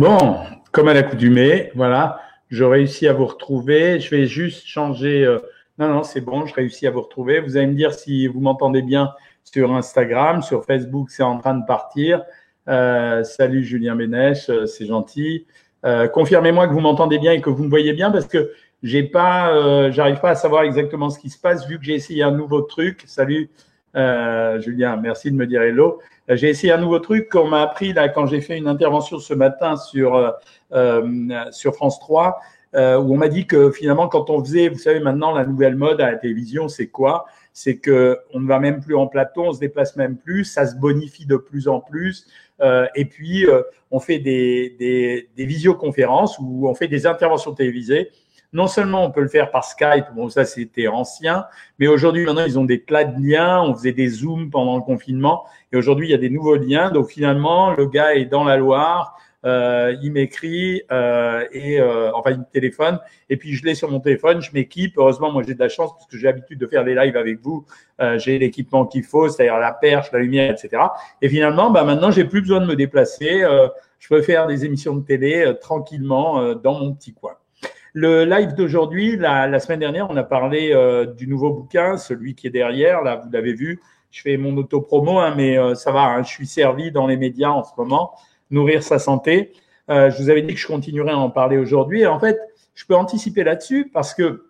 Bon, comme à l'accoutumée, voilà, je réussis à vous retrouver. Je vais juste changer. euh, Non, non, c'est bon, je réussis à vous retrouver. Vous allez me dire si vous m'entendez bien sur Instagram, sur Facebook, c'est en train de partir. Euh, salut Julien Bénèche, euh, c'est gentil. Euh, Confirmez-moi que vous m'entendez bien et que vous me voyez bien parce que j'ai pas, j'arrive pas à savoir exactement ce qui se passe vu que j'ai essayé un nouveau truc. Salut euh, Julien, merci de me dire hello. Euh, J'ai essayé un nouveau truc qu'on m'a appris là quand j'ai fait une intervention ce matin sur euh, euh, sur France 3 euh, où on m'a dit que finalement quand on faisait, vous savez maintenant la nouvelle mode à la télévision, c'est quoi? C'est que on ne va même plus en plateau, on se déplace même plus, ça se bonifie de plus en plus. Euh, et puis, on fait des, des, des visioconférences où on fait des interventions télévisées. Non seulement on peut le faire par Skype, bon ça c'était ancien, mais aujourd'hui maintenant ils ont des tas de liens, on faisait des zooms pendant le confinement, et aujourd'hui il y a des nouveaux liens. Donc finalement le gars est dans la Loire, euh, il m'écrit euh, et euh, enfin il me téléphone, et puis je l'ai sur mon téléphone, je m'équipe. Heureusement moi j'ai de la chance parce que j'ai l'habitude de faire des lives avec vous, euh, j'ai l'équipement qu'il faut, c'est-à-dire la perche, la lumière, etc. Et finalement bah maintenant j'ai plus besoin de me déplacer, je peux faire des émissions de télé tranquillement dans mon petit coin. Le live d'aujourd'hui, la, la, semaine dernière, on a parlé euh, du nouveau bouquin, celui qui est derrière. Là, vous l'avez vu. Je fais mon auto-promo, hein, mais euh, ça va. Hein, je suis servi dans les médias en ce moment. Nourrir sa santé. Euh, je vous avais dit que je continuerais à en parler aujourd'hui. En fait, je peux anticiper là-dessus parce que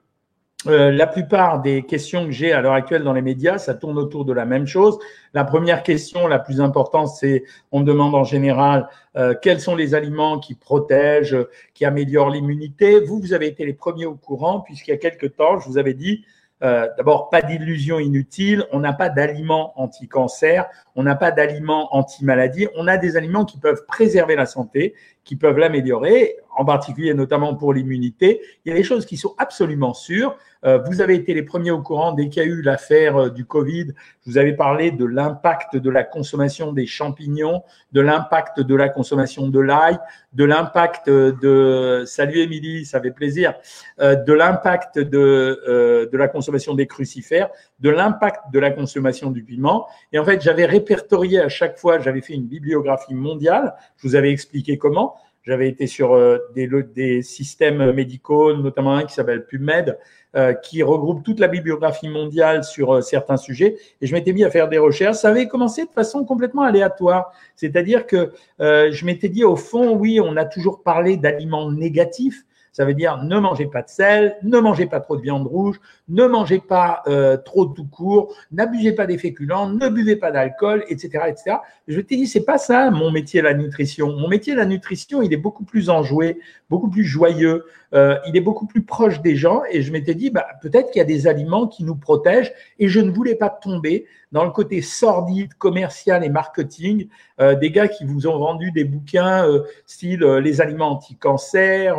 euh, la plupart des questions que j'ai à l'heure actuelle dans les médias, ça tourne autour de la même chose. La première question, la plus importante, c'est on me demande en général euh, quels sont les aliments qui protègent, qui améliorent l'immunité. Vous, vous avez été les premiers au courant, puisqu'il y a quelques temps, je vous avais dit, euh, d'abord, pas d'illusion inutile, on n'a pas d'aliments anti-cancer, on n'a pas d'aliments anti-maladie, on a des aliments qui peuvent préserver la santé, qui peuvent l'améliorer, en particulier notamment pour l'immunité. Il y a des choses qui sont absolument sûres. Euh, vous avez été les premiers au courant dès qu'il y a eu l'affaire euh, du Covid. Je vous avais parlé de l'impact de la consommation des champignons, de l'impact de la consommation de l'ail, de l'impact de salut Émilie, ça fait plaisir, euh, de l'impact de, euh, de la consommation des crucifères, de l'impact de la consommation du piment. Et en fait, j'avais répertorié à chaque fois, j'avais fait une bibliographie mondiale. Je vous avais expliqué comment. J'avais été sur euh, des, des systèmes médicaux, notamment un qui s'appelle PubMed, euh, qui regroupe toute la bibliographie mondiale sur euh, certains sujets. Et je m'étais mis à faire des recherches. Ça avait commencé de façon complètement aléatoire. C'est-à-dire que euh, je m'étais dit, au fond, oui, on a toujours parlé d'aliments négatifs. Ça veut dire ne mangez pas de sel, ne mangez pas trop de viande rouge, ne mangez pas euh, trop tout court, n'abusez pas des féculents, ne buvez pas d'alcool, etc., etc. Je t'ai dit c'est pas ça mon métier la nutrition. Mon métier la nutrition, il est beaucoup plus enjoué, beaucoup plus joyeux, euh, il est beaucoup plus proche des gens. Et je m'étais dit bah, peut-être qu'il y a des aliments qui nous protègent. Et je ne voulais pas tomber dans le côté sordide, commercial et marketing euh, des gars qui vous ont vendu des bouquins style les aliments anti-cancer.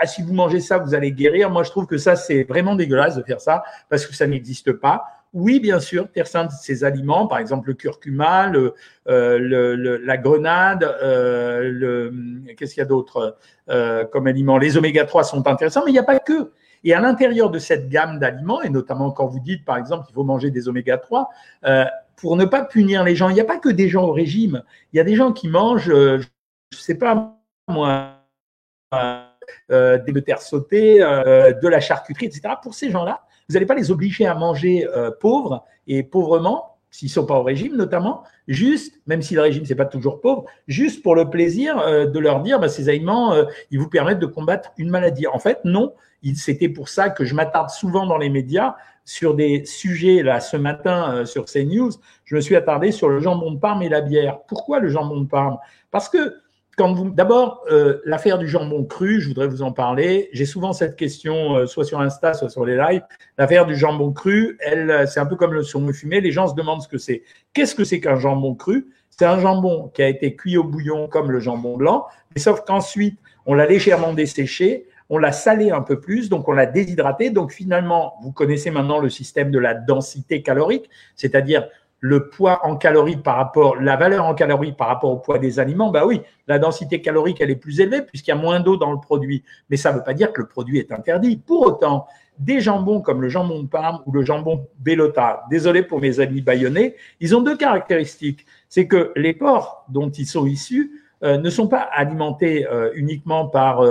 Ah, si vous mangez ça, vous allez guérir. Moi, je trouve que ça, c'est vraiment dégueulasse de faire ça parce que ça n'existe pas. Oui, bien sûr, Terre Sainte, ces aliments, par exemple le curcuma, euh, la grenade, euh, qu'est-ce qu'il y a d'autre euh, comme aliments Les oméga 3 sont intéressants, mais il n'y a pas que. Et à l'intérieur de cette gamme d'aliments, et notamment quand vous dites, par exemple, qu'il faut manger des oméga 3, euh, pour ne pas punir les gens, il n'y a pas que des gens au régime. Il y a des gens qui mangent, euh, je ne sais pas moi, euh, des terre sautées, euh, de la charcuterie, etc. Pour ces gens-là, vous n'allez pas les obliger à manger euh, pauvres et pauvrement, s'ils ne sont pas au régime notamment, juste, même si le régime c'est pas toujours pauvre, juste pour le plaisir euh, de leur dire, bah, ces aliments, euh, ils vous permettent de combattre une maladie. En fait, non. C'était pour ça que je m'attarde souvent dans les médias sur des sujets. Là, ce matin euh, sur CNews, je me suis attardé sur le jambon de Parme et la bière. Pourquoi le jambon de Parme? Parce que d'abord, euh, l'affaire du jambon cru, je voudrais vous en parler. J'ai souvent cette question, euh, soit sur Insta, soit sur les lives. L'affaire du jambon cru, elle, c'est un peu comme le saumon fumé. Les gens se demandent ce que c'est. Qu'est-ce que c'est qu'un jambon cru? C'est un jambon qui a été cuit au bouillon comme le jambon blanc, mais sauf qu'ensuite, on l'a légèrement desséché, on l'a salé un peu plus, donc on l'a déshydraté. Donc finalement, vous connaissez maintenant le système de la densité calorique, c'est-à-dire le poids en calories par rapport, la valeur en calories par rapport au poids des aliments, bah oui, la densité calorique, elle est plus élevée puisqu'il y a moins d'eau dans le produit. Mais ça ne veut pas dire que le produit est interdit. Pour autant, des jambons comme le jambon de Parme ou le jambon Bellota, désolé pour mes amis bayonnais, ils ont deux caractéristiques. C'est que les porcs dont ils sont issus ne sont pas alimentés uniquement par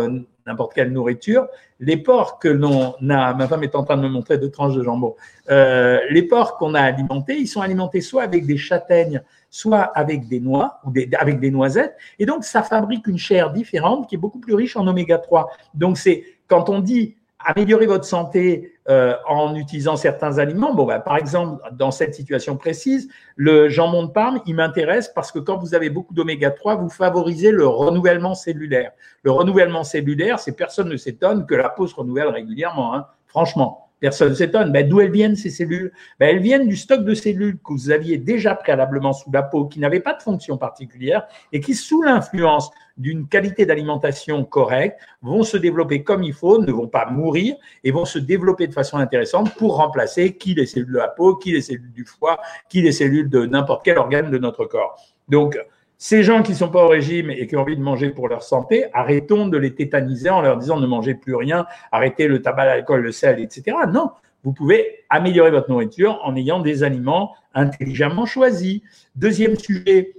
n'importe quelle nourriture. Les porcs que l'on a, ma femme est en train de me montrer deux tranches de jambon, les porcs qu'on a alimentés, ils sont alimentés soit avec des châtaignes, soit avec des noix ou avec des noisettes. Et donc, ça fabrique une chair différente qui est beaucoup plus riche en oméga 3. Donc, c'est quand on dit améliorer votre santé euh, en utilisant certains aliments. Bon, bah, par exemple, dans cette situation précise, le jambon de Parme, il m'intéresse parce que quand vous avez beaucoup d'oméga 3, vous favorisez le renouvellement cellulaire. Le renouvellement cellulaire, c'est personne ne s'étonne que la peau se renouvelle régulièrement, hein, franchement. Personne ne s'étonne. Ben, D'où elles viennent ces cellules? Ben, Elles viennent du stock de cellules que vous aviez déjà préalablement sous la peau, qui n'avaient pas de fonction particulière et qui, sous l'influence d'une qualité d'alimentation correcte, vont se développer comme il faut, ne vont pas mourir et vont se développer de façon intéressante pour remplacer qui les cellules de la peau, qui les cellules du foie, qui les cellules de n'importe quel organe de notre corps. Donc, ces gens qui ne sont pas au régime et qui ont envie de manger pour leur santé, arrêtons de les tétaniser en leur disant ne mangez plus rien, arrêtez le tabac, l'alcool, le sel, etc. Non, vous pouvez améliorer votre nourriture en ayant des aliments intelligemment choisis. Deuxième sujet,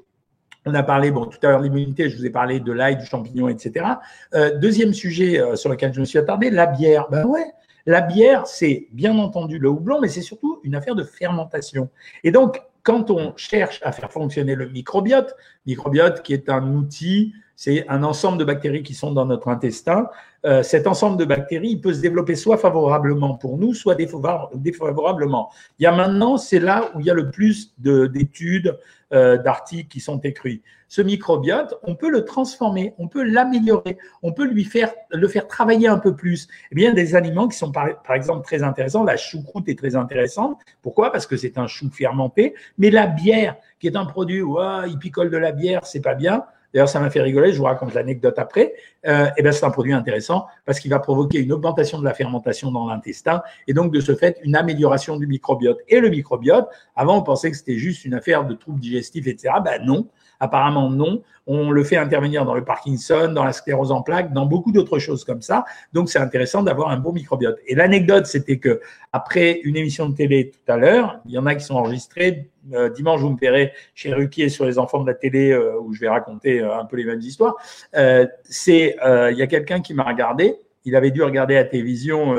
on a parlé, tout à l'heure l'immunité, je vous ai parlé de l'ail, du champignon, etc. Euh, deuxième sujet euh, sur lequel je me suis attardé, la bière. Ben ouais, la bière, c'est bien entendu le houblon, mais c'est surtout une affaire de fermentation. Et donc, quand on cherche à faire fonctionner le microbiote, microbiote qui est un outil, c'est un ensemble de bactéries qui sont dans notre intestin. Euh, cet ensemble de bactéries, il peut se développer soit favorablement pour nous, soit défavorablement. Il y a maintenant, c'est là où il y a le plus d'études, euh, d'articles qui sont écrits. Ce microbiote, on peut le transformer, on peut l'améliorer, on peut lui faire le faire travailler un peu plus. Eh bien, des aliments qui sont par, exemple très intéressants, la choucroute est très intéressante. Pourquoi? Parce que c'est un chou fermenté. Mais la bière, qui est un produit, ouais, il picole de la bière, c'est pas bien. D'ailleurs, ça m'a fait rigoler, je vous raconte l'anecdote après. Euh, et ben, c'est un produit intéressant parce qu'il va provoquer une augmentation de la fermentation dans l'intestin et donc de ce fait une amélioration du microbiote. Et le microbiote, avant on pensait que c'était juste une affaire de troubles digestifs, etc. Ben non, Apparemment, non. On le fait intervenir dans le Parkinson, dans la sclérose en plaques, dans beaucoup d'autres choses comme ça. Donc, c'est intéressant d'avoir un bon microbiote. Et l'anecdote, c'était que après une émission de télé tout à l'heure, il y en a qui sont enregistrés. Euh, dimanche, vous me verrez chez Ruquier sur les enfants de la télé, euh, où je vais raconter euh, un peu les mêmes histoires. c'est, il y a quelqu'un qui m'a regardé. Il avait dû regarder la télévision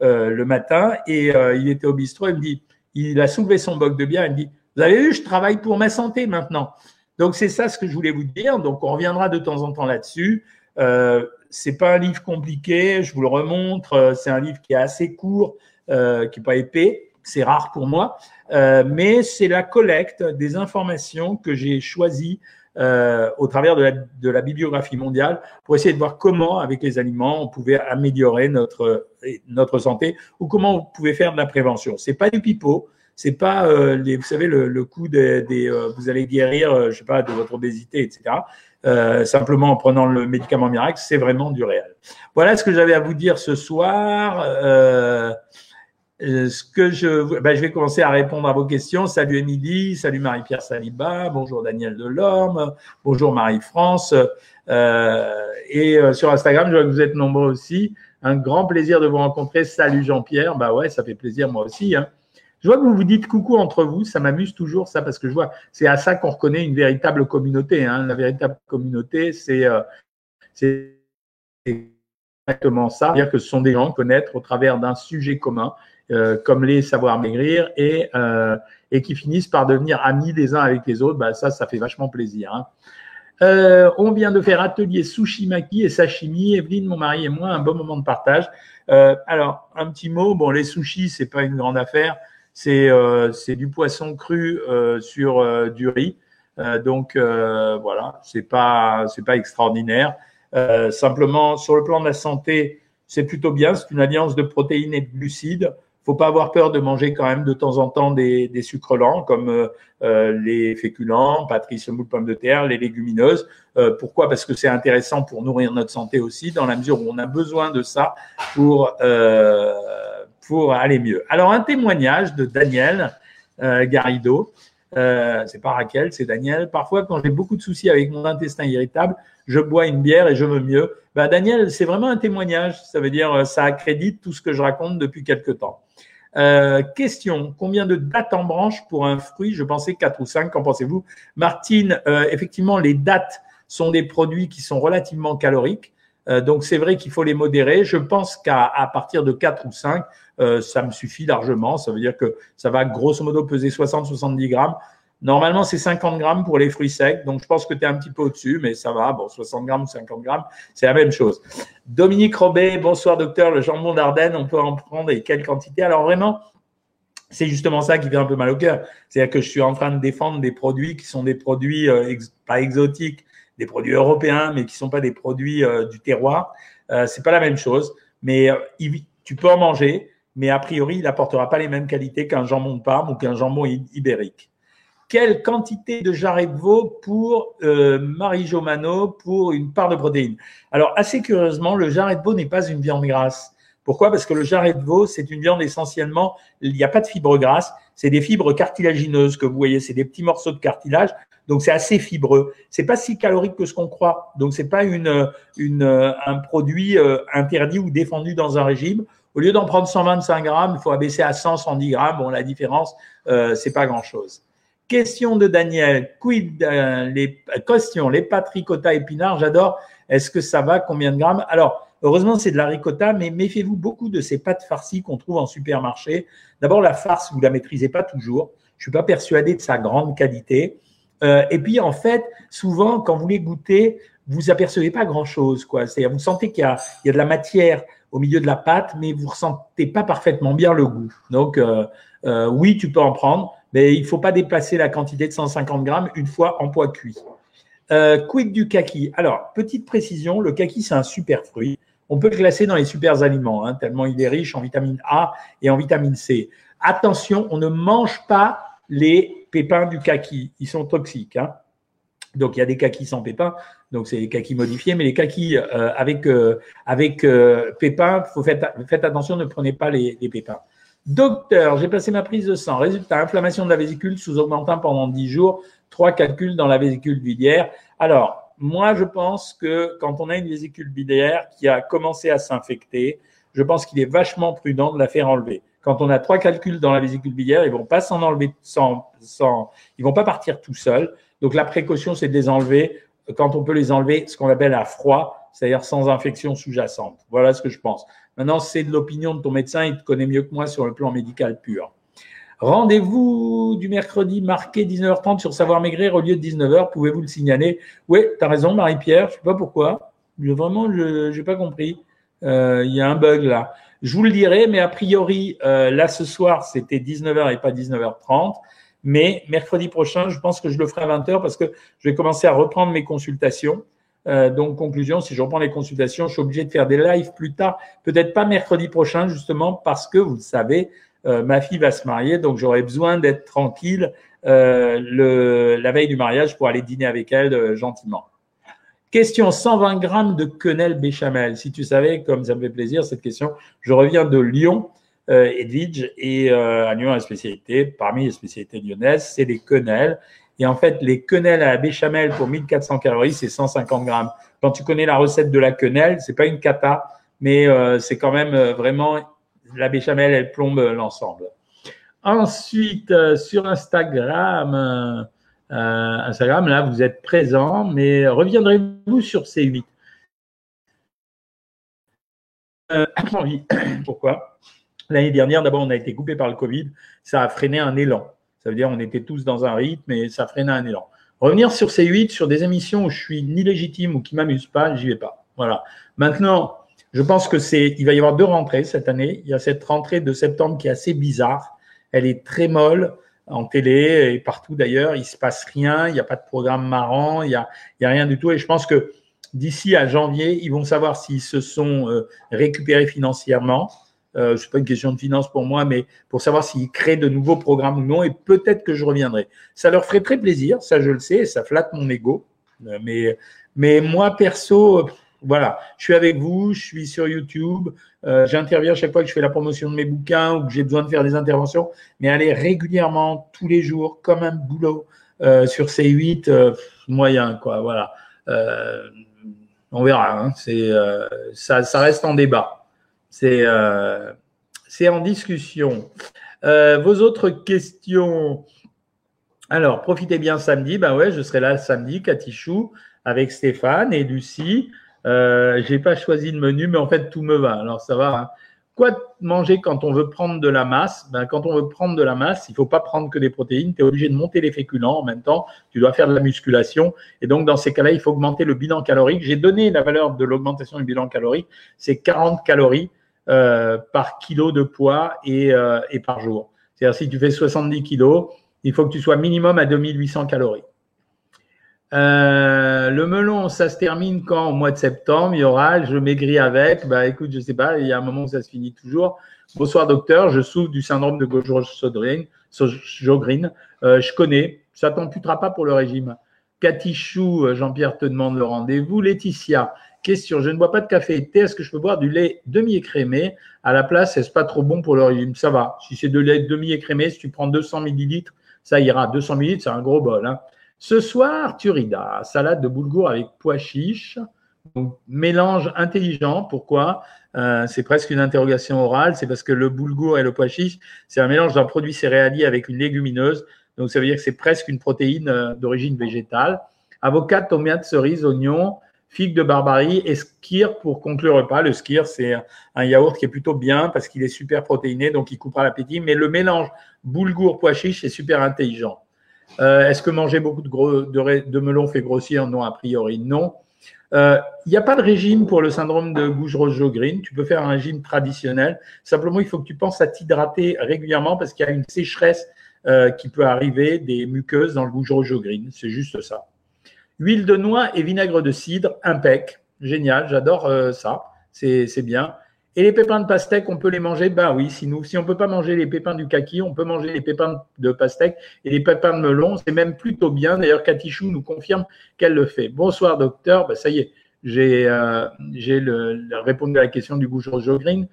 le matin et il était au bistrot. Il me dit, il a soulevé son boc de bière. Il me dit, vous avez vu, je travaille pour ma santé maintenant. Donc c'est ça ce que je voulais vous dire. Donc on reviendra de temps en temps là-dessus. Euh, c'est pas un livre compliqué, je vous le remontre. Euh, c'est un livre qui est assez court, euh, qui n'est pas épais. C'est rare pour moi, euh, mais c'est la collecte des informations que j'ai choisies au travers de la, de la, bibliographie mondiale pour essayer de voir comment, avec les aliments, on pouvait améliorer notre, notre santé ou comment on pouvait faire de la prévention. C'est pas du pipeau, c'est pas euh, les, vous savez le, le coup des, des euh, vous allez guérir, euh, je sais pas, de votre obésité, etc. simplement en prenant le médicament miracle, c'est vraiment du réel. Voilà ce que j'avais à vous dire ce soir. ce que je, ben, je vais commencer à répondre à vos questions. Salut Émilie, salut Marie-Pierre Saliba, bonjour Daniel Delorme, bonjour Marie-France. et sur Instagram, je vois que vous êtes nombreux aussi. Un grand plaisir de vous rencontrer. Salut Jean-Pierre. Bah ouais, ça fait plaisir moi aussi. Hein. Je vois que vous vous dites coucou entre vous, ça m'amuse toujours ça parce que je vois, c'est à ça qu'on reconnaît une véritable communauté. Hein. La véritable communauté, c'est euh, exactement ça, c'est-à-dire que ce sont des gens connaître au travers d'un sujet commun, euh, comme les savoir maigrir, et, euh, et qui finissent par devenir amis les uns avec les autres. Bah, ça, ça fait vachement plaisir. Hein. Euh, on vient de faire atelier sushi maki et sashimi. Evelyne, mon mari et moi, un bon moment de partage. Euh, alors, un petit mot. Bon, les sushis, c'est pas une grande affaire. Euh, c'est du poisson cru euh, sur euh, du riz. donc voilà, c'est pas c'est pas extraordinaire. simplement sur le plan de la santé, c'est plutôt bien. C'est une alliance de protéines et de glucides faut pas avoir peur de manger quand même de temps en temps des, des sucres lents comme les féculents, patrie, semoule, pommes de terre, les légumineuses. pourquoi? Parce que c'est intéressant pour nourrir notre santé aussi, dans la mesure où on a besoin de ça pour pour aller mieux. Alors, un témoignage de Daniel euh, Garrido. Euh, c'est pas Raquel, c'est Daniel. Parfois, quand j'ai beaucoup de soucis avec mon intestin irritable, je bois une bière et je me mieux. Bah, Daniel, c'est vraiment un témoignage. Ça veut dire, ça accrédite tout ce que je raconte depuis quelque temps. Euh, question combien de dates en branche pour un fruit? Je pensais quatre ou cinq. Qu'en pensez-vous, Martine euh, Effectivement, les dates sont des produits qui sont relativement caloriques. Euh, donc c'est vrai qu'il faut les modérer. Je pense qu'à partir de 4 ou 5, euh, ça me suffit largement. Ça veut dire que ça va grosso modo peser 60-70 grammes. Normalement, c'est 50 grammes pour les fruits secs. Donc, je pense que tu es un petit peu au-dessus, mais ça va. Bon, 60 grammes ou 50 grammes, c'est la même chose. Dominique Robet, bonsoir docteur. Le jambon d'Ardenne, on peut en prendre et quelle quantité? Alors, vraiment, c'est justement ça qui fait un peu mal au cœur. C'est-à-dire que je suis en train de défendre des produits qui sont des produits euh, pas exotiques, des produits européens, mais qui sont pas des produits euh, du terroir. Euh, c'est pas la même chose, mais tu peux en manger, mais a priori, il n'apportera pas les mêmes qualités qu'un jambon de Parme ou qu'un jambon ibérique. Quelle quantité de jarret de veau pour euh, Marie Jomano pour une part de protéines? Alors, assez curieusement, le jarret de veau n'est pas une viande grasse. Pourquoi? Parce que le jarret de veau, c'est une viande essentiellement, il n'y a pas de fibres grasses, c'est des fibres cartilagineuses que vous voyez, c'est des petits morceaux de cartilage, donc c'est assez fibreux. C'est pas si calorique que ce qu'on croit, donc c'est pas un produit euh, interdit ou défendu dans un régime. Au lieu d'en prendre 125 grammes, il faut abaisser à 100, 110 grammes. Bon, la différence, euh, c'est pas grand-chose. Question de Daniel. Quid euh, les questions Les pâtes ricotta épinards, j'adore. Est-ce que ça va? Combien de grammes? Alors, Heureusement, c'est de la ricotta, mais méfiez-vous beaucoup de ces pâtes farcies qu'on trouve en supermarché. D'abord, la farce, vous la maîtrisez pas toujours. Je suis pas persuadé de sa grande qualité. Euh, et puis, en fait, souvent, quand vous les goûtez, vous apercevez pas grand-chose. C'est-à-dire, vous sentez qu'il y, a de la matière au milieu de la pâte, mais vous ressentez pas parfaitement bien le goût. Donc, euh, euh, oui, tu peux en prendre, mais il faut pas dépasser la quantité de 150 grammes une fois en poids cuit. Euh, quid du kaki Alors, petite précision, le kaki, c'est un super fruit. On peut le classer dans les super aliments, hein, tellement il est riche en vitamine A et en vitamine C. Attention, on ne mange pas les pépins du kaki. Ils sont toxiques. Hein. Donc, il y a des kakis sans pépins, donc c'est les kakis modifiés, mais les kakis euh, avec, euh, avec euh, pépins, faites, attention, ne prenez pas les, pépins. Docteur, j'ai passé ma prise de sang. Résultat, inflammation de la vésicule sous augmentant pendant 10 jours, trois calculs dans la vésicule biliaire. Alors, moi, je pense que quand on a une vésicule biliaire qui a commencé à s'infecter, je pense qu'il est vachement prudent de la faire enlever. Quand on a trois calculs dans la vésicule biliaire, ils vont pas s'en enlever sans, sans, ils vont pas partir tout seuls. Donc la précaution, c'est de les enlever quand on peut les enlever, ce qu'on appelle à froid, c'est-à-dire sans infection sous-jacente. Voilà ce que je pense. Maintenant, c'est de l'opinion de ton médecin, il te connaît mieux que moi sur le plan médical pur. Rendez-vous du mercredi marqué 19h30 sur Savoir Maigrir au lieu de 19h. Pouvez-vous le signaler? Oui, tu as raison, Marie-Pierre. Je sais pas pourquoi. vraiment, je n'ai pas compris. Euh, il y a un bug là. Je vous le dirai, mais a priori, euh, là ce soir, c'était 19h et pas 19h30. Mais mercredi prochain, je pense que je le ferai à 20h parce que je vais commencer à reprendre mes consultations. Euh, donc, conclusion, si je reprends les consultations, je suis obligé de faire des lives plus tard. Peut-être pas mercredi prochain, justement, parce que vous le savez, euh, ma fille va se marier, donc j'aurais besoin d'être tranquille euh, la veille du mariage pour aller dîner avec elle gentiment. Question 120 grammes de quenelle béchamel. Si tu savais, comme ça me fait plaisir cette question, je reviens de Lyon, euh, Edwige, et à Lyon, la spécialité, parmi les spécialités lyonnaises, c'est les quenelles. Et en fait, les quenelles à la béchamel pour 1400 calories, c'est 150 grammes. Quand tu connais la recette de la quenelle, c'est pas une cata, mais c'est quand même vraiment la béchamel, elle plombe l'ensemble. Ensuite, euh, sur Instagram, euh, euh, Instagram, là, vous êtes présent, mais reviendrez-vous sur C8 oui. Pourquoi? L'année dernière, d'abord, on a été coupé par le Covid. Ça a freiné un élan. Ça veut dire on était tous dans un rythme et ça a freiné un élan. Revenir sur C8, sur des émissions où je suis ni légitime ou qui m'amusent pas, j'y vais pas. Voilà. Maintenant, je pense que c'est, il va y avoir deux rentrées cette année. Il y a cette rentrée de septembre qui est assez bizarre. Elle est très molle en télé et partout d'ailleurs. Il se passe rien. Il n'y a pas de programme marrant. Il y a, il y a rien du tout. Et je pense que d'ici à janvier, ils vont savoir s'ils se sont euh, récupérés financièrement. Euh, n'est pas une question de finance pour moi, mais pour savoir s'ils créent de nouveaux programmes ou non. Et peut-être que je reviendrai. Ça leur ferait très plaisir. Ça, je le sais. Et ça flatte mon ego. Euh, mais, mais moi, perso, voilà, je suis avec vous, je suis sur YouTube, euh, j'interviens chaque fois que je fais la promotion de mes bouquins ou que j'ai besoin de faire des interventions, mais aller régulièrement, tous les jours, comme un boulot euh, sur C8, euh, moyen, quoi, voilà. on verra, hein, c'est, ça, ça, reste en débat. C'est, c'est en discussion. vos autres questions alors, profitez bien samedi. Ben ouais, je serai là samedi, Katichou avec Stéphane et Lucie. Euh, j'ai pas choisi de menu, mais en fait, tout me va. Alors, ça va. Hein. Quoi manger quand on veut prendre de la masse? Ben, Quand on veut prendre de la masse, il faut pas prendre que des protéines. Tu es obligé de monter les féculents en même temps. Tu dois faire de la musculation. Et donc, dans ces cas-là, il faut augmenter le bilan calorique. J'ai donné la valeur de l'augmentation du bilan calorique. C'est 40 calories euh, par kilo de poids et, euh, et par jour. C'est-à-dire, si tu fais 70 kilos, il faut que tu sois minimum à 2800 calories. Euh, le melon, ça se termine quand? Au mois de septembre, il y aura, je maigris avec. Bah écoute, je sais pas, il y a un moment où ça se finit toujours. Bonsoir docteur, je souffre du syndrome de Gauche-Jogrine. Euh, je connais, ça t'amputera pas pour le régime. Cathy Chou, euh, Jean-Pierre te demande le rendez-vous. Laetitia, question, je ne bois pas de café et de thé, est-ce que je peux boire du lait demi-écrémé à la place Est-ce pas trop bon pour le régime? Ça va. Si c'est de lait demi-écrémé, si tu prends 200 millilitres, ça ira. 200 millilitres, c'est un gros bol. Hein. Ce soir, turida, salade de boulgour avec pois chiches. mélange intelligent. Pourquoi? Euh, C'est presque une interrogation orale. C'est parce que le boulgour et le pois chiche, c'est un mélange d'un produit céréalier avec une légumineuse. Donc, ça veut dire que c'est presque une protéine euh, d'origine végétale. Avocat, tomate, cerise, oignon, figue de barbarie et skir pour conclure le repas. Le skir, c'est un yaourt qui est plutôt bien parce qu'il est super protéiné, donc il coupera l'appétit. Mais le mélange boulgour, pois chiche, c'est super intelligent. Euh, est-ce que manger beaucoup de, gros, de, melon fait grossir? Non, a priori, non. Euh, il n'y a pas de régime pour le syndrome de Gouge-Roche-Jogrine. Tu peux faire un régime traditionnel. Simplement, il faut que tu penses à t'hydrater régulièrement parce qu'il y a une sécheresse euh, qui peut arriver des muqueuses dans le Gouge-Roche-Jogrine. C'est juste ça. Huile de noix et vinaigre de cidre, impec. Génial, j'adore ça. C'est bien. Et les pépins de pastèque, on peut les manger? Ben oui, si, on ne peut pas manger les pépins du kaki, on peut manger les pépins de pastèque et les pépins de melon. C'est même plutôt bien. D'ailleurs, Katichou nous confirme qu'elle le fait. Bonsoir, docteur. Ben, ça y est, j'ai euh, répondu à la question du Goujon Jogrine.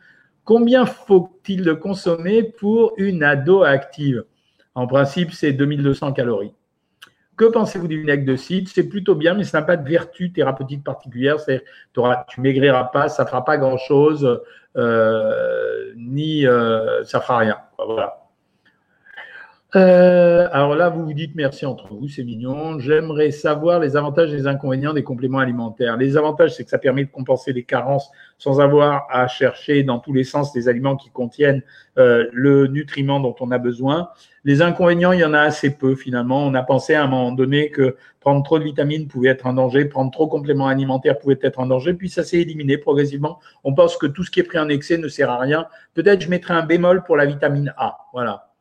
Combien faut-il de consommer pour une ado active? En principe, c'est 2200 calories. Que pensez-vous du vinaigre de cidre C'est plutôt bien, mais ça n'a pas de vertu thérapeutique particulière. C'est-à-dire, tu maigriras pas, ça fera pas grand-chose, euh, ni euh, ça fera rien. Voilà. Euh, alors là, vous vous dites merci entre vous, c'est mignon. J'aimerais savoir les avantages et les inconvénients des compléments alimentaires. Les avantages, c'est que ça permet de compenser les carences sans avoir à chercher dans tous les sens des aliments qui contiennent euh, le nutriment dont on a besoin. Les inconvénients, il y en a assez peu finalement. On a pensé à un moment donné que prendre trop de vitamines pouvait être un danger, prendre trop de compléments alimentaires pouvait être un danger, puis ça s'est éliminé progressivement. On pense que tout ce qui est pris en excès ne sert à rien. Peut-être je mettrai un bémol pour la vitamine A. Voilà.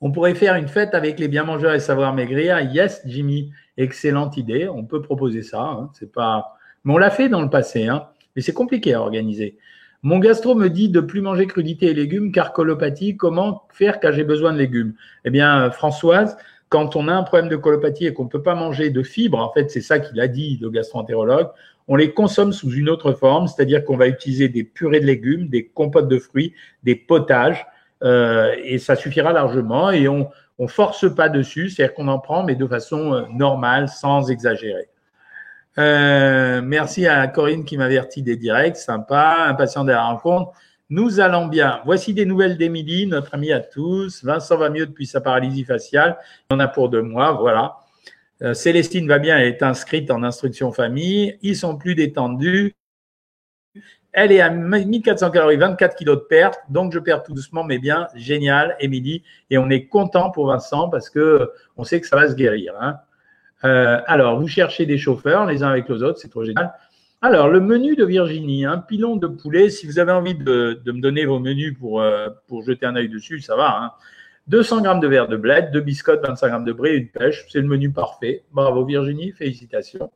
On pourrait faire une fête avec les bien mangeurs et savoir maigrir. Yes, Jimmy, excellente idée. On peut proposer ça. Hein. C'est pas, mais on l'a fait dans le passé, hein. mais c'est compliqué à organiser. Mon gastro me dit de plus manger crudités et légumes car colopathie. Comment faire quand j'ai besoin de légumes? Eh bien, euh, Françoise, quand on a un problème de colopathie et qu'on ne peut pas manger de fibres, en fait, c'est ça qu'il a dit le gastro-entérologue, on les consomme sous une autre forme, c'est-à-dire qu'on va utiliser des purées de légumes, des compotes de fruits, des potages euh, et ça suffira largement. Et on ne force pas dessus, c'est-à-dire qu'on en prend, mais de façon euh, normale, sans exagérer. Euh, merci à Corinne qui m'avertit des directs, sympa, impatient de la rencontre. Nous allons bien. Voici des nouvelles d'Émilie, notre amie à tous. Vincent va mieux depuis sa paralysie faciale. Il en a pour deux mois, voilà. Célestine va bien, elle est inscrite en instruction famille. Ils sont plus détendus. Elle est à 1400 calories, 24 kilos de perte. Donc, je perds tout doucement, mais bien. Génial, Émilie. Et on est content pour Vincent parce que on sait que ça va se guérir. Hein. Euh, alors, vous cherchez des chauffeurs les uns avec les autres, c'est trop génial. Alors, le menu de Virginie, un pilon de poulet. Si vous avez envie de, me donner vos menus pour, euh, pour jeter un œil dessus, ça va. Hein. 200 grammes de verre de bled, deux biscottes, 25 grammes de brie, une pêche. C'est le menu parfait. Bravo Virginie, félicitations.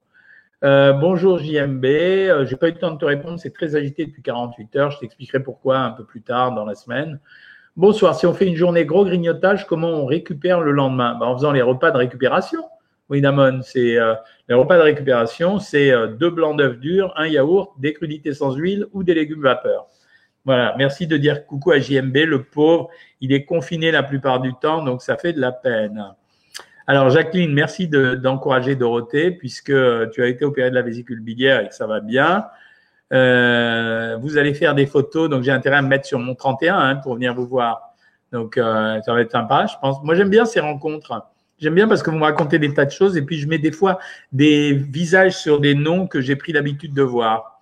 Euh, bonjour JMB, euh, j'ai pas eu le temps de te répondre, c'est très agité depuis 48 heures, je t'expliquerai pourquoi un peu plus tard dans la semaine. Bonsoir, si on fait une journée gros grignotage, comment on récupère le lendemain? Ben, En faisant les repas de récupération. Oui, Damon, c'est euh, les repas de récupération, c'est deux blancs d'œufs durs, un yaourt, des crudités sans huile ou des légumes vapeur. Voilà, merci de dire coucou à JMB, le pauvre, il est confiné la plupart du temps, donc ça fait de la peine. Alors, Jacqueline, merci d'encourager Dorothée, puisque tu as été opérée de la vésicule biliaire et que ça va bien. Euh, vous allez faire des photos, donc j'ai intérêt à me mettre sur mon 31 hein, pour venir vous voir. Donc, euh, ça va être sympa, je pense. Moi, j'aime bien ces rencontres. J'aime bien parce que vous me racontez des tas de choses et puis je mets des fois des visages sur des noms que j'ai pris l'habitude de voir.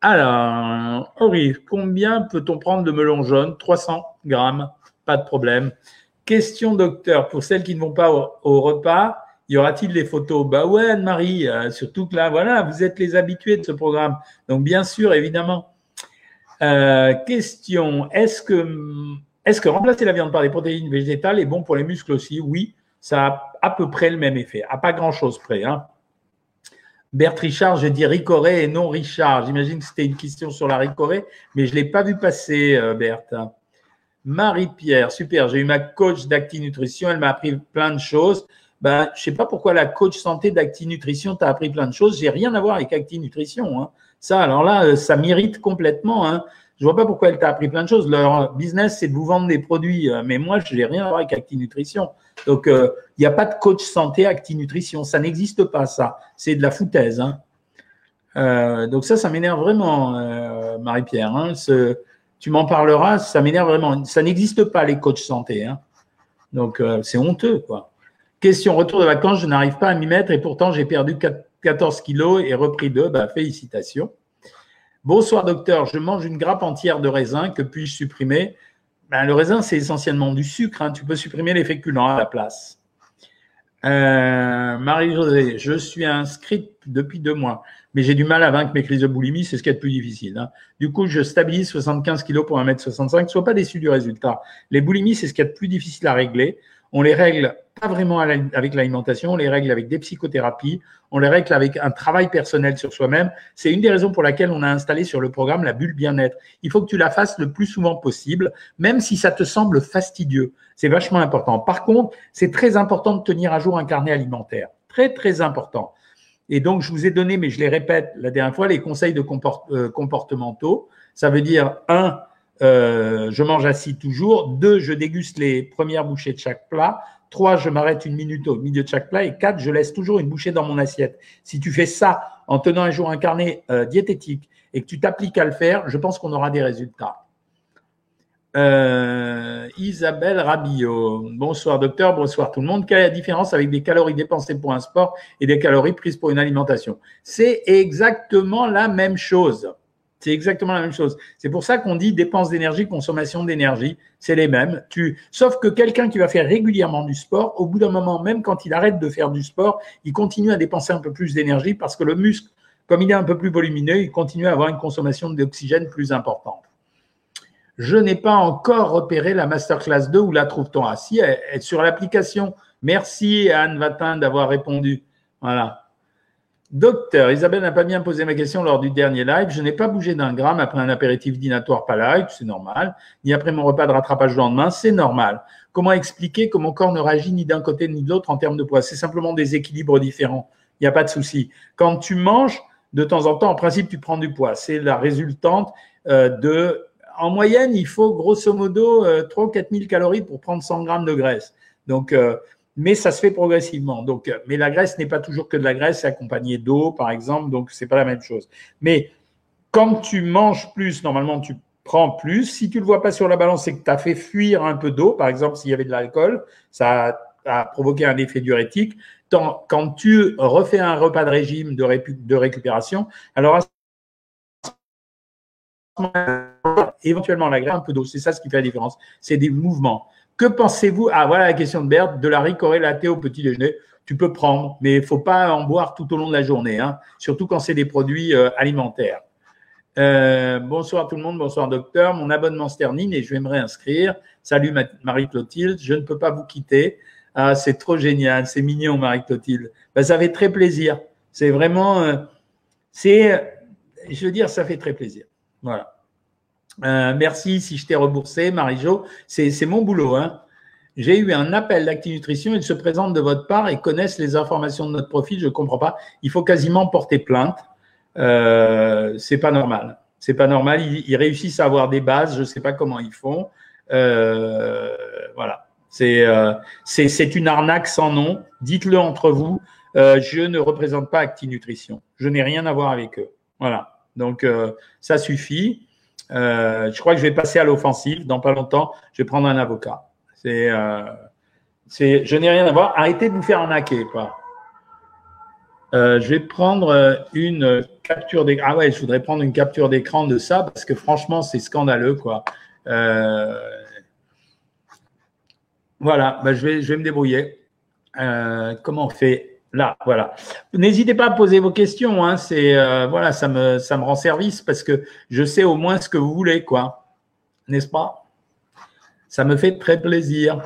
Alors, Henri, combien peut-on prendre de melon jaune? 300 grammes, pas de problème. Question docteur, pour celles qui ne vont pas au, repas, y aura-t-il des photos? Bah ouais, Anne-Marie, euh, surtout que là, voilà, vous êtes les habitués de ce programme. Donc, bien sûr, évidemment. Euh, question, est-ce que, remplacer la viande par des protéines végétales est bon pour les muscles aussi? Oui, ça a à peu près le même effet, à pas grand-chose près. Hein. Bert Richard, je dis Ricoré et non Richard. J'imagine que c'était une question sur la Ricoré, mais je ne l'ai pas vu passer, euh, Berthe. Marie-Pierre, super, j'ai eu ma coach d'ActiNutrition, elle m'a appris plein de choses. Ben, je ne sais pas pourquoi la coach santé d'ActiNutrition t'a appris plein de choses. J'ai rien à voir avec ActiNutrition. Hein. Ça, alors là, euh, ça m'irrite complètement. Hein. Je vois pas pourquoi elle t'a appris plein de choses. Leur business, c'est de vous vendre des produits. Euh, mais moi, je n'ai rien à voir avec ActiNutrition. Donc, il euh, n'y a pas de coach santé ActiNutrition. Ça n'existe pas, ça. C'est de la foutaise. Hein. Donc ça, ça m'énerve vraiment, Marie-Pierre. Hein. Tu m'en parleras, ça m'énerve vraiment. Ça n'existe pas, les coachs santé. Hein. Donc, c'est honteux, quoi. Question, retour de vacances, je n'arrive pas à m'y mettre et pourtant j'ai perdu 14 kilos et repris 2. Bah, félicitations. Bonsoir docteur, je mange une grappe entière de raisin, que puis-je supprimer? Ben, Le raisin, c'est essentiellement du sucre, hein. tu peux supprimer les féculents à la place. Euh, Marie-Josée, je suis inscrite depuis deux mois, mais j'ai du mal à vaincre mes crises de boulimie, c'est ce qui est le plus difficile. Hein. Du coup, je stabilise 75 kg pour 1m65, sois pas déçu du résultat. Les boulimies, c'est ce qui est le plus difficile à régler. On les règle pas vraiment avec l'alimentation, on les règle avec des psychothérapies, on les règle avec un travail personnel sur soi-même. C'est une des raisons pour laquelle on a installé sur le programme la bulle bien-être. Il faut que tu la fasses le plus souvent possible, même si ça te semble fastidieux. C'est vachement important. Par contre, c'est très important de tenir à jour un carnet alimentaire. Très, très important. Et donc, je vous ai donné, mais je les répète la dernière fois, les conseils de euh, comportementaux. Ça veut dire, un, euh, je mange assis toujours. Deux, je déguste les premières bouchées de chaque plat. Trois, je m'arrête une minute au milieu de chaque plat. Et quatre, je laisse toujours une bouchée dans mon assiette. Si tu fais ça en tenant un jour un carnet euh, diététique et que tu t'appliques à le faire, je pense qu'on aura des résultats. Euh, Isabelle Rabillot. Bonsoir docteur, bonsoir tout le monde. Quelle est la différence avec des calories dépensées pour un sport et des calories prises pour une alimentation? C'est exactement la même chose. C'est exactement la même chose. C'est pour ça qu'on dit dépense d'énergie, consommation d'énergie. C'est les mêmes. Sauf que quelqu'un qui va faire régulièrement du sport, au bout d'un moment, même quand il arrête de faire du sport, il continue à dépenser un peu plus d'énergie parce que le muscle, comme il est un peu plus volumineux, il continue à avoir une consommation d'oxygène plus importante. Je n'ai pas encore repéré la masterclass 2 où la trouve-t-on? Ah, si, sur l'application. Merci Anne Vatin d'avoir répondu. Voilà. Docteur, Isabelle n'a pas bien posé ma question lors du dernier live. Je n'ai pas bougé d'un gramme après un apéritif dînatoire pas live, c'est normal, ni après mon repas de rattrapage le lendemain, c'est normal. Comment expliquer que mon corps ne réagit ni d'un côté ni de l'autre en termes de poids? C'est simplement des équilibres différents. Il n'y a pas de souci. Quand tu manges, de temps en temps, en principe, tu prends du poids. C'est la résultante euh, de. En moyenne, il faut grosso modo 3 ou 4 000 calories pour prendre 100 grammes de graisse. Donc, euh, mais ça se fait progressivement. Donc, euh, mais la graisse n'est pas toujours que de la graisse, c'est accompagné d'eau, par exemple, donc c'est pas la même chose. Mais quand tu manges plus, normalement, tu prends plus. Si tu le vois pas sur la balance, c'est que tu as fait fuir un peu d'eau, par exemple, s'il y avait de l'alcool, ça a, provoqué un effet diurétique. Quand tu refais un repas de régime de, récupération, alors éventuellement la graisse, un peu d'eau, c'est ça ce qui fait la différence. C'est des mouvements. Que pensez-vous? Ah, voilà la question de Berthe, de la latée au petit déjeuner. Tu peux prendre, mais il ne faut pas en boire tout au long de la journée, hein, surtout quand c'est des produits euh, alimentaires. Euh, bonsoir tout le monde, bonsoir docteur. Mon abonnement se termine et je vais me réinscrire. Salut Marie-Clotilde, je ne peux pas vous quitter. Ah, c'est trop génial, c'est mignon Marie-Clotilde. Ben, ça fait très plaisir. C'est vraiment, euh, c'est, je veux dire, ça fait très plaisir. Voilà. Euh, merci si je t'ai remboursé, Marie-Jo. C'est mon boulot. Hein. J'ai eu un appel d'ActiNutrition. Ils se présentent de votre part et connaissent les informations de notre profil. Je ne comprends pas. Il faut quasiment porter plainte. Euh, c'est pas normal. C'est pas normal. Ils, réussissent à avoir des bases. Je ne sais pas comment ils font. Euh, voilà. Euh, c'est une arnaque sans nom. Dites-le entre vous. je ne représente pas ActiNutrition. Je n'ai rien à voir avec eux. Voilà. Donc, ça suffit. Euh, je crois que je vais passer à l'offensive. Dans pas longtemps, je vais prendre un avocat. C'est, euh, C'est, je n'ai rien à voir. Arrêtez de vous faire arnaquer, quoi. Euh, je vais prendre une capture d'écran. Ah ouais, je voudrais prendre une capture d'écran de ça parce que franchement, c'est scandaleux, quoi. Voilà, bah, je, vais, je vais me débrouiller. comment on fait? Là, voilà. N'hésitez pas à poser vos questions. Hein, c'est voilà, ça me rend service parce que je sais au moins ce que vous voulez, quoi. N'est-ce pas? Ça me fait très plaisir.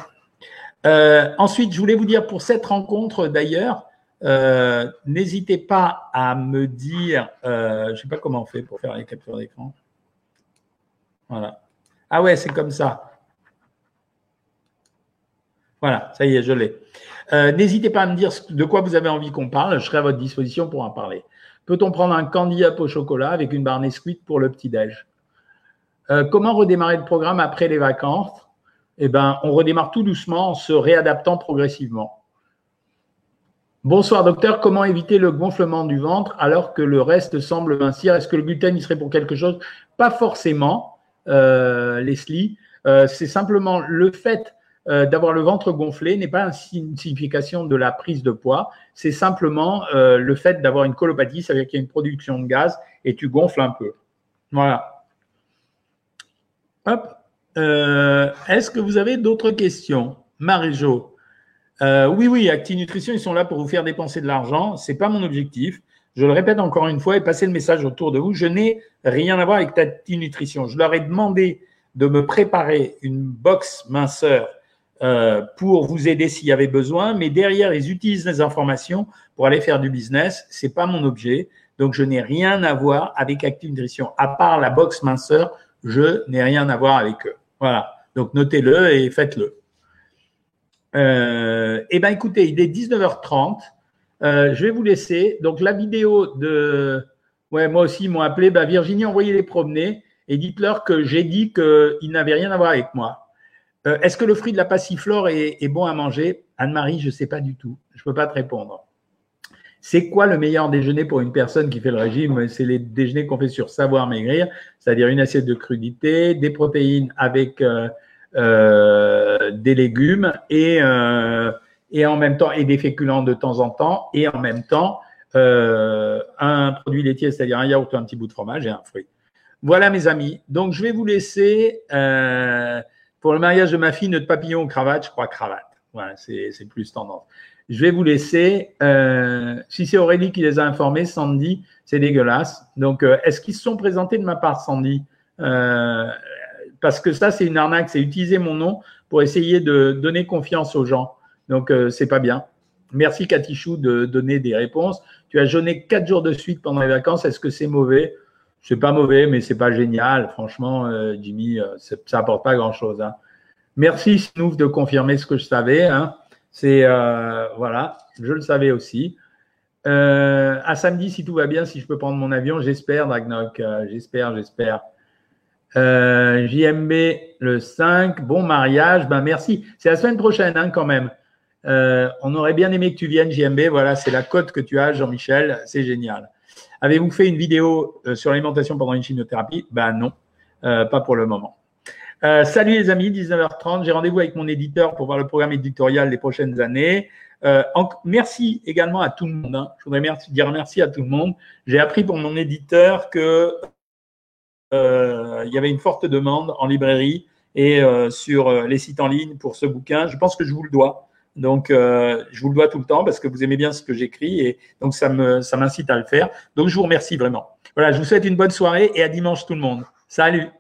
ensuite, je voulais vous dire pour cette rencontre d'ailleurs, euh, n'hésitez pas à me dire, euh, je ne sais pas comment on fait pour faire les captures d'écran. Voilà. Ah ouais, c'est comme ça. Voilà, ça y est, je l'ai. Euh, n'hésitez pas à me dire de quoi vous avez envie qu'on parle. Je serai à votre disposition pour en parler. Peut-on prendre un candy up au chocolat avec une barre Nesquik pour le petit-déj Comment redémarrer le programme après les vacances? Eh bien, on redémarre tout doucement en se réadaptant progressivement. Bonsoir docteur, comment éviter le gonflement du ventre alors que le reste semble mincir? Est-ce que le gluten il serait pour quelque chose? Pas forcément, euh, Leslie. Euh, c'est simplement le fait euh, d'avoir le ventre gonflé n'est pas une signification de la prise de poids. C'est simplement le fait d'avoir une colopathie, ça veut dire qu'il y a une production de gaz et tu gonfles un peu. Voilà. Hop. Est-ce que vous avez d'autres questions? Marie-Jo euh, oui, oui, Acti Nutrition, ils sont là pour vous faire dépenser de l'argent. Ce n'est pas mon objectif. Je le répète encore une fois et passer le message autour de vous. Je n'ai rien à voir avec Acti Nutrition. Je leur ai demandé de me préparer une box minceur euh, pour vous aider s'il y avait besoin, mais derrière, ils utilisent les informations pour aller faire du business. Ce n'est pas mon objet. Donc, je n'ai rien à voir avec Active Nutrition. À part la box minceur, je n'ai rien à voir avec eux. Voilà. Donc, notez-le et faites-le. Euh, eh bien, écoutez, il est 19h30. Euh, je vais vous laisser. Donc, la vidéo de. Ouais, moi aussi, ils m'ont appelé. Bah, Virginie, envoyez les promener et dites-leur que j'ai dit qu'ils n'avaient rien à voir avec moi. Euh, est-ce que le fruit de la passiflore est, bon à manger? Anne-Marie, je ne sais pas du tout. Je ne peux pas te répondre. C'est quoi le meilleur déjeuner pour une personne qui fait le régime? C'est les déjeuners qu'on fait sur savoir maigrir, c'est-à-dire une assiette de crudité, des protéines avec euh, euh, des légumes et, en même temps et des féculents de temps en temps et en même temps un produit laitier, c'est-à-dire un yaourt ou un petit bout de fromage et un fruit. Voilà mes amis. Donc je vais vous laisser pour le mariage de ma fille, notre papillon cravate, je crois cravate. Voilà, c'est plus tendance. Je vais vous laisser. Euh, si c'est Aurélie qui les a informés, Sandy, c'est dégueulasse. Donc, est-ce qu'ils se sont présentés de ma part, Sandy? Euh, parce que ça, c'est une arnaque. C'est utiliser mon nom pour essayer de donner confiance aux gens. Donc, euh, c'est pas bien. Merci, Katichou, de donner des réponses. Tu as jeûné quatre jours de suite pendant les vacances. Est-ce que c'est mauvais? C'est pas mauvais, mais c'est pas génial. Franchement, euh, Jimmy, euh, ça apporte pas grand-chose. Hein. Merci, Snouf, de confirmer ce que je savais. Hein. C'est voilà, je le savais aussi. à samedi, si tout va bien, si je peux prendre mon avion, j'espère, Dragnok. j'espère, j'espère. Euh, JMB le 5, bon mariage, ben merci. C'est la semaine prochaine hein, quand même. Euh, on aurait bien aimé que tu viennes, JMB. Voilà, c'est la cote que tu as, Jean-Michel. C'est génial. Avez-vous fait une vidéo euh, sur l'alimentation pendant une chimiothérapie? Ben non, pas pour le moment. salut les amis, 19h30. J'ai rendez-vous avec mon éditeur pour voir le programme éditorial des prochaines années. merci également à tout le monde. Hein. Je voudrais dire merci à tout le monde. J'ai appris pour mon éditeur que euh, il y avait une forte demande en librairie et euh, sur euh, les sites en ligne pour ce bouquin. Je pense que je vous le dois. Donc, je vous le dois tout le temps parce que vous aimez bien ce que j'écris et donc ça me ça m'incite à le faire. Donc, je vous remercie vraiment. Voilà, je vous souhaite une bonne soirée et à dimanche tout le monde. Salut